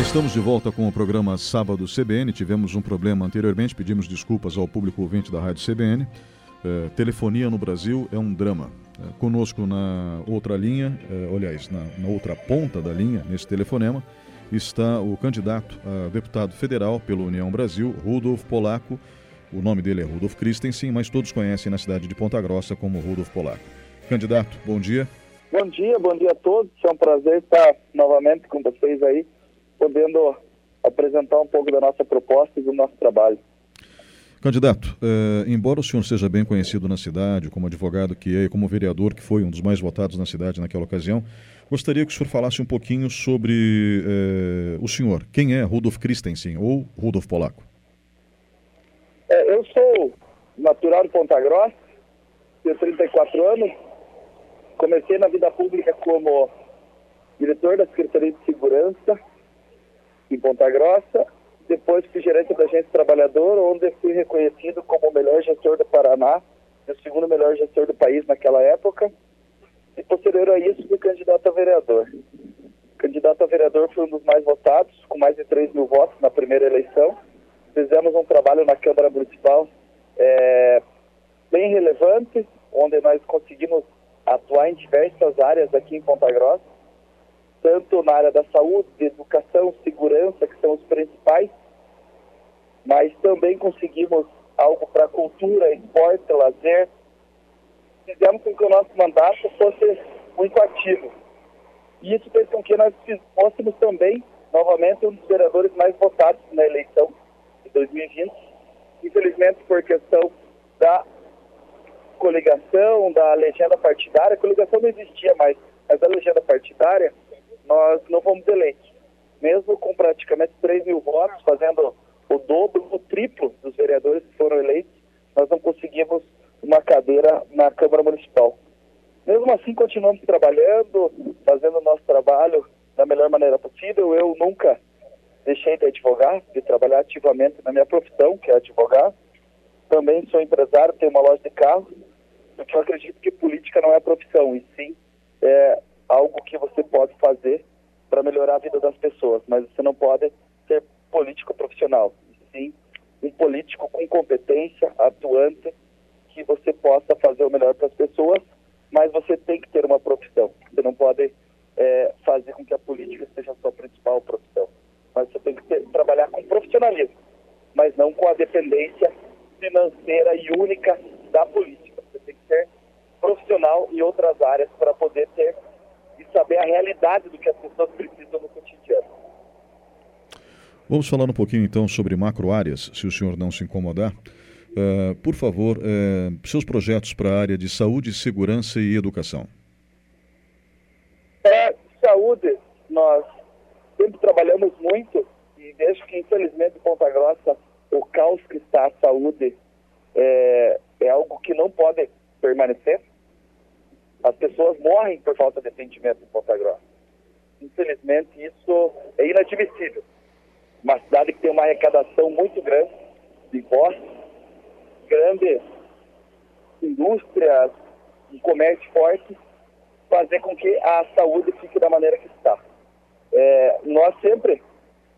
Estamos de volta com o programa Sábado CBN. Tivemos um problema anteriormente, pedimos desculpas ao público ouvinte da Rádio CBN. É, telefonia no Brasil é um drama. É, conosco na outra linha, é, aliás, na, na, outra ponta da linha, nesse telefonema, está o candidato a deputado federal pela União Brasil, Rudolf Polaco. O nome dele é Rudolf Christensen, mas todos conhecem na cidade de Ponta Grossa como Rudolf Polaco. Candidato, bom dia. Bom dia, bom dia a todos. É um prazer estar novamente com vocês aí, podendo apresentar um pouco da nossa proposta e do nosso trabalho. Candidato, eh, embora o senhor seja bem conhecido na cidade, como advogado que é e como vereador que foi um dos mais votados na cidade naquela ocasião, gostaria que o senhor falasse um pouquinho sobre eh, o senhor. Quem é Rudolf Christensen ou Rudolf Polaco? É, eu sou natural de Ponta Grossa, tenho 34 anos, comecei na vida pública como diretor da Secretaria de Segurança em Ponta Grossa depois fui gerente da agência trabalhador, onde fui reconhecido como o melhor gestor do Paraná, o segundo melhor gestor do país naquela época. E posterior a isso, fui candidato a vereador. candidato a vereador foi um dos mais votados, com mais de 3 mil votos na primeira eleição. Fizemos um trabalho na Câmara Municipal é, bem relevante, onde nós conseguimos atuar em diversas áreas aqui em Ponta Grossa tanto na área da saúde, educação, segurança, que são os principais, mas também conseguimos algo para cultura, esporte, lazer. Fizemos com que o nosso mandato fosse muito ativo. E isso fez com que nós fôssemos também, novamente, um dos vereadores mais votados na eleição de 2020. Infelizmente, por questão da coligação, da legenda partidária, a coligação não existia mais, mas a legenda partidária nós não fomos eleitos. Mesmo com praticamente 3 mil votos, fazendo o dobro, o triplo dos vereadores que foram eleitos, nós não conseguimos uma cadeira na Câmara Municipal. Mesmo assim, continuamos trabalhando, fazendo o nosso trabalho da melhor maneira possível. Eu nunca deixei de advogar, de trabalhar ativamente na minha profissão, que é advogar. Também sou empresário, tenho uma loja de carros, eu acredito que política não é profissão, e sim é algo que você pode fazer para melhorar a vida das pessoas, mas você não pode ser político profissional, sim um político com competência, atuante, que você possa fazer o melhor para as pessoas, mas você tem que ter uma profissão. Você não pode é, fazer com que a política seja a sua principal profissão, mas você tem que ter, trabalhar com profissionalismo, mas não com a dependência financeira e única da política. Você tem que ser profissional em outras áreas para poder ter saber a realidade do que as pessoas precisam no cotidiano. Vamos falar um pouquinho então sobre macro áreas, se o senhor não se incomodar. Uh, por favor, uh, seus projetos para a área de saúde, segurança e educação. É, saúde, nós sempre trabalhamos muito e vejo que, infelizmente, em Ponta Grossa, o caos que está a saúde é, é algo que não pode permanecer. As pessoas morrem por falta de atendimento em Ponta Grossa. Infelizmente, isso é inadmissível. Uma cidade que tem uma arrecadação muito grande de impostos, grandes indústrias, um comércio forte, fazer com que a saúde fique da maneira que está. É, nós sempre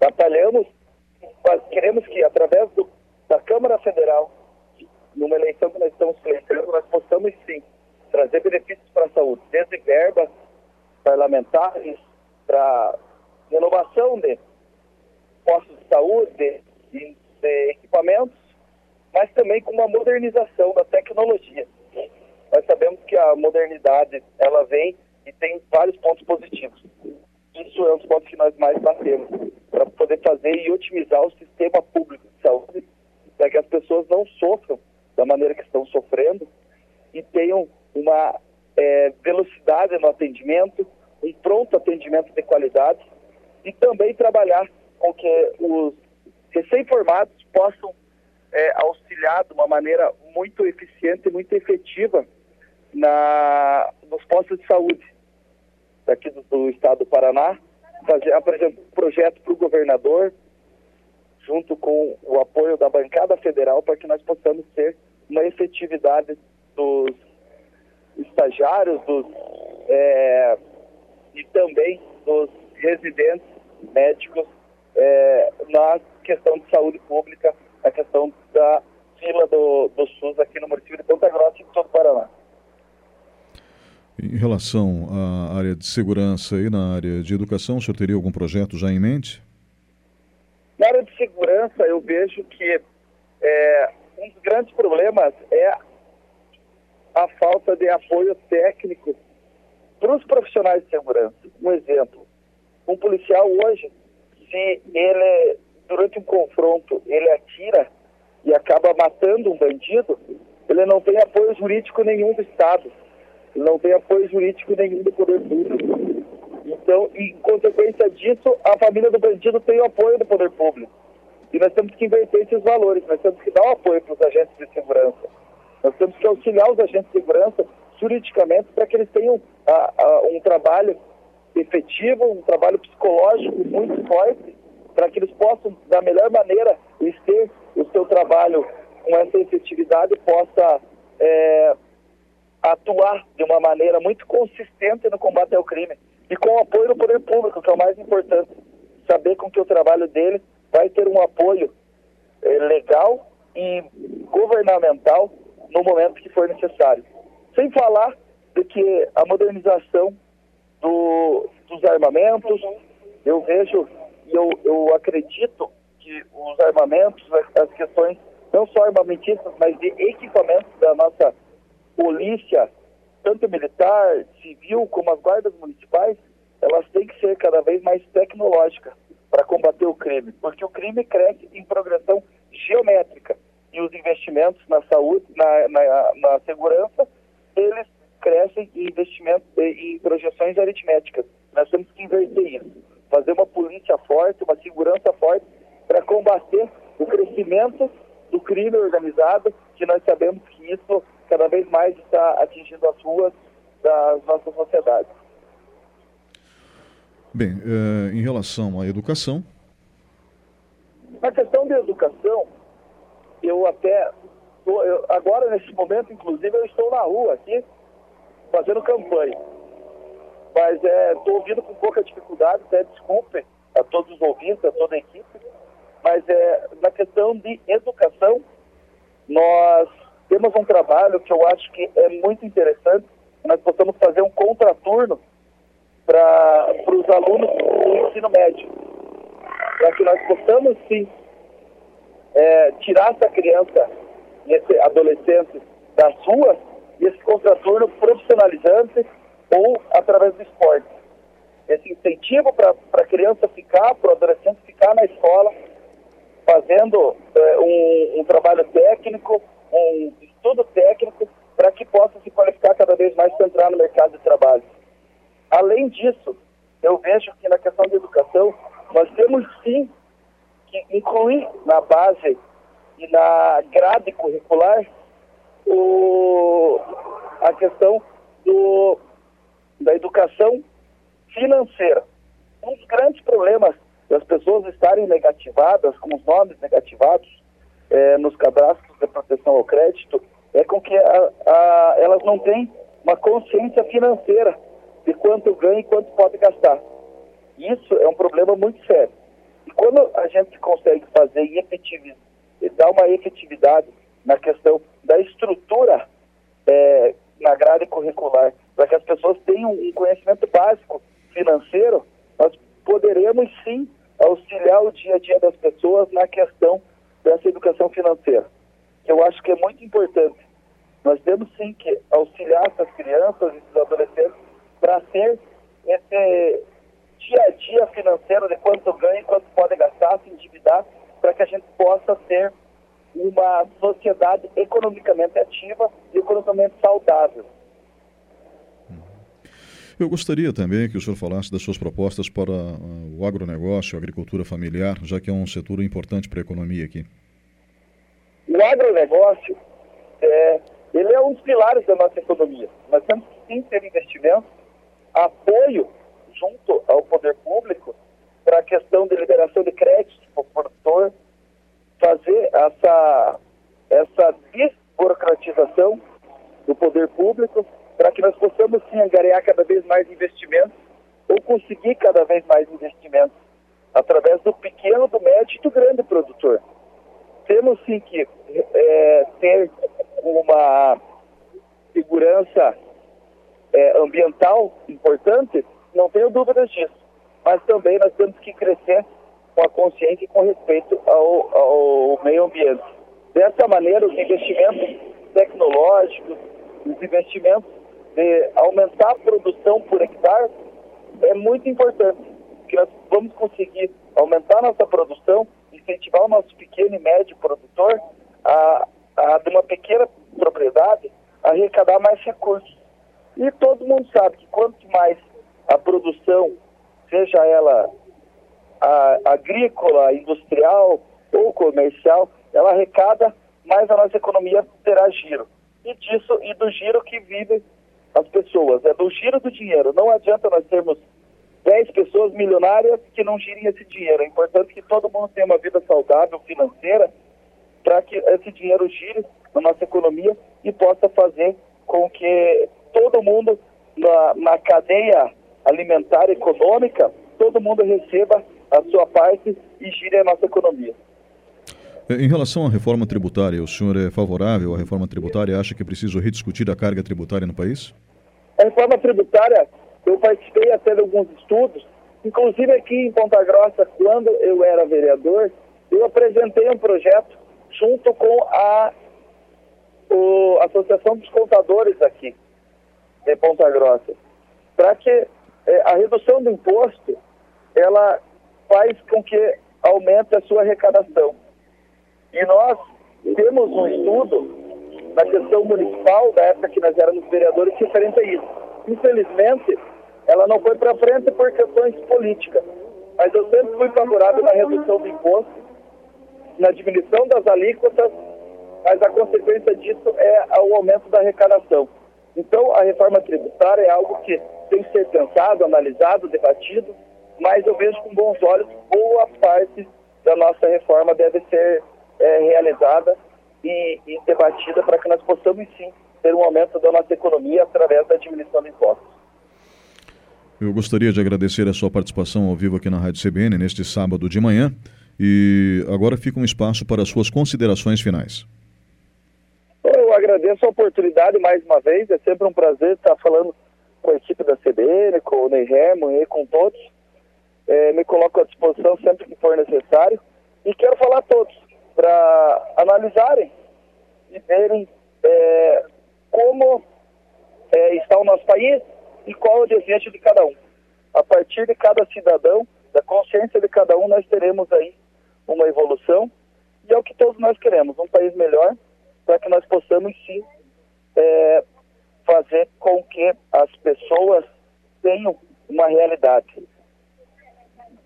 batalhamos, queremos que através do, da Câmara Federal, numa eleição que nós estamos pleiteando, nós possamos sim trazer benefícios para a saúde, desde verbas parlamentares para renovação de postos de saúde, de, de equipamentos, mas também com uma modernização da tecnologia. Nós sabemos que a modernidade ela vem e tem vários pontos positivos. Isso é um dos pontos que nós mais batemos para poder fazer e otimizar o sistema público de saúde, para que as pessoas não sofram da maneira que estão sofrendo e tenham uma é, velocidade no atendimento, um pronto atendimento de qualidade e também trabalhar com que os recém-formados possam é, auxiliar de uma maneira muito eficiente e muito efetiva na, nos postos de saúde daqui do, do estado do Paraná, fazer, apresentar um projeto para o governador, junto com o apoio da bancada federal, para que nós possamos ter uma efetividade dos estagiários dos, é, e também dos residentes médicos é, na questão de saúde pública, a questão da fila do, do SUS aqui no município de Ponta Grossa e em todo o Paraná. Em relação à área de segurança e na área de educação, o senhor teria algum projeto já em mente? Na área de segurança, eu vejo que é, um dos grandes problemas é a falta de apoio técnico para os profissionais de segurança. Um exemplo, um policial hoje, se ele, durante um confronto, ele atira e acaba matando um bandido, ele não tem apoio jurídico nenhum do Estado, não tem apoio jurídico nenhum do poder público. Então, em consequência disso, a família do bandido tem o apoio do poder público. E nós temos que inverter esses valores, nós temos que dar o apoio para os agentes de segurança. Nós temos que auxiliar os agentes de segurança juridicamente para que eles tenham a, a, um trabalho efetivo, um trabalho psicológico muito forte, para que eles possam, da melhor maneira, ter o seu trabalho com essa efetividade possa é, atuar de uma maneira muito consistente no combate ao crime e com o apoio do poder público, que é o mais importante. Saber com que o trabalho dele vai ter um apoio é, legal e governamental no momento que for necessário. Sem falar de que a modernização do, dos armamentos, eu vejo e eu, eu acredito que os armamentos, as questões não só armamentistas, mas de equipamentos da nossa polícia, tanto militar, civil, como as guardas municipais, elas têm que ser cada vez mais tecnológicas para combater o crime, porque o crime cresce em progressão geométrica e os investimentos na saúde, na, na, na segurança, eles crescem em investimentos, em projeções aritméticas. Nós temos que inverter isso, fazer uma polícia forte, uma segurança forte para combater o crescimento do crime organizado, que nós sabemos que isso cada vez mais está atingindo as ruas das nossas sociedades. Bem, eh, em relação à educação. Na questão de educação, eu até. Tô, eu, agora, nesse momento, inclusive, eu estou na rua aqui, fazendo campanha. Mas estou é, ouvindo com pouca dificuldade, até desculpe a todos os ouvintes, a toda a equipe. Mas é, na questão de educação, nós temos um trabalho que eu acho que é muito interessante. Nós possamos fazer um contraturno para os alunos do ensino médio, para que nós possamos sim é, tirar essa criança, esse adolescente das ruas e esse contraturno profissionalizante ou através do esporte. Esse incentivo para a criança ficar, para o adolescente ficar na escola, fazendo é, um, um trabalho técnico, um estudo técnico, para que possa se qualificar cada vez mais para entrar no mercado de trabalho. Além disso, eu vejo que na questão da educação, nós temos sim que incluir na base e na grade curricular o, a questão do, da educação financeira. Um dos grandes problemas das pessoas estarem negativadas, com os nomes negativados é, nos cadastros de proteção ao crédito, é com que a, a, elas não têm uma consciência financeira de quanto ganha e quanto pode gastar. Isso é um problema muito sério. E quando a gente consegue fazer e efetivizar, dar uma efetividade na questão da estrutura é, na grade curricular, para que as pessoas tenham um conhecimento básico financeiro, nós poderemos sim auxiliar o dia a dia das pessoas na questão dessa educação financeira, que eu acho que é muito importante. Nós temos sim que auxiliar essas crianças e esses adolescentes para ter esse dia a dia financeiro de quanto ganha e quanto pode gastar, se endividar, para que a gente possa ter uma sociedade economicamente ativa e economicamente saudável. Eu gostaria também que o senhor falasse das suas propostas para uh, o agronegócio, a agricultura familiar, já que é um setor importante para a economia aqui. O agronegócio, é, ele é um dos pilares da nossa economia. Nós temos que sim ter investimento, apoio junto ao poder público para a questão de liberação de crédito para o produtor, fazer essa, essa desburocratização do poder público para que nós possamos sim angariar cada vez mais investimentos ou conseguir cada vez mais investimentos através do pequeno médio e do grande produtor. Temos sim que é, ter uma segurança é, ambiental importante, não tenho dúvidas disso. Mas também nós temos que crescer com a consciência e com respeito ao, ao meio ambiente. Dessa maneira, os investimentos tecnológicos, os investimentos de aumentar a produção por hectare é muito importante, porque nós vamos conseguir aumentar nossa produção, incentivar o nosso pequeno e médio produtor a, a de uma pequena propriedade arrecadar mais recursos. E todo mundo sabe que quanto mais a produção, seja ela a, agrícola, industrial ou comercial, ela arrecada, mais a nossa economia terá giro. E disso e do giro que vive as pessoas, é do giro do dinheiro. Não adianta nós termos 10 pessoas milionárias que não girem esse dinheiro. É importante que todo mundo tenha uma vida saudável financeira para que esse dinheiro gire na nossa economia e possa fazer com que todo mundo na, na cadeia alimentar econômica, todo mundo receba a sua parte e gire a nossa economia. Em relação à reforma tributária, o senhor é favorável à reforma tributária? Acha que é preciso rediscutir a carga tributária no país? A reforma tributária, eu participei até de alguns estudos, inclusive aqui em Ponta Grossa, quando eu era vereador, eu apresentei um projeto junto com a o, Associação dos Contadores aqui de Ponta Grossa, para que é, a redução do imposto ela faz com que aumente a sua arrecadação. E nós temos um estudo na questão municipal, da época que nós éramos vereadores, referente a isso. Infelizmente, ela não foi para frente por questões políticas. Mas eu sempre fui favorável na redução do imposto, na diminuição das alíquotas, mas a consequência disso é o aumento da arrecadação. Então, a reforma tributária é algo que tem que ser pensado, analisado, debatido, mas eu vejo com bons olhos boa parte da nossa reforma deve ser é, realizada e, e debatida para que nós possamos sim ter um aumento da nossa economia através da diminuição de impostos. Eu gostaria de agradecer a sua participação ao vivo aqui na Rádio CBN neste sábado de manhã e agora fica um espaço para as suas considerações finais. Eu agradeço a oportunidade mais uma vez, é sempre um prazer estar falando com a equipe da CBN, com o Ney Remo e com todos. É, me coloco à disposição sempre que for necessário. E quero falar a todos para analisarem e verem é, como é, está o nosso país e qual é o desejo de cada um. A partir de cada cidadão, da consciência de cada um, nós teremos aí uma evolução. E é o que todos nós queremos, um país melhor, para que nós possamos sim é, fazer com que as pessoas tenham uma realidade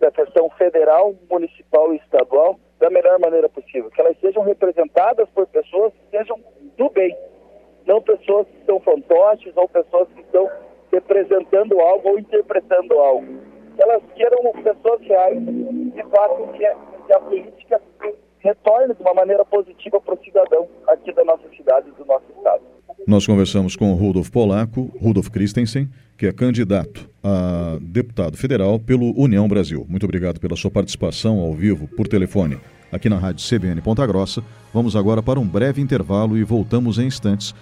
da questão federal, municipal e estadual da melhor maneira possível, que elas sejam representadas por pessoas que sejam do bem, não pessoas que são fantoches ou pessoas que estão representando algo ou interpretando algo. Que elas queiram pessoas reais e façam que, que a política retorne de uma maneira positiva para o cidadão aqui da nossa cidade e do nosso estado. Nós conversamos com Rudolf Polaco, Rudolf Christensen, que é candidato a deputado federal pelo União Brasil. Muito obrigado pela sua participação ao vivo, por telefone, aqui na Rádio CBN Ponta Grossa. Vamos agora para um breve intervalo e voltamos em instantes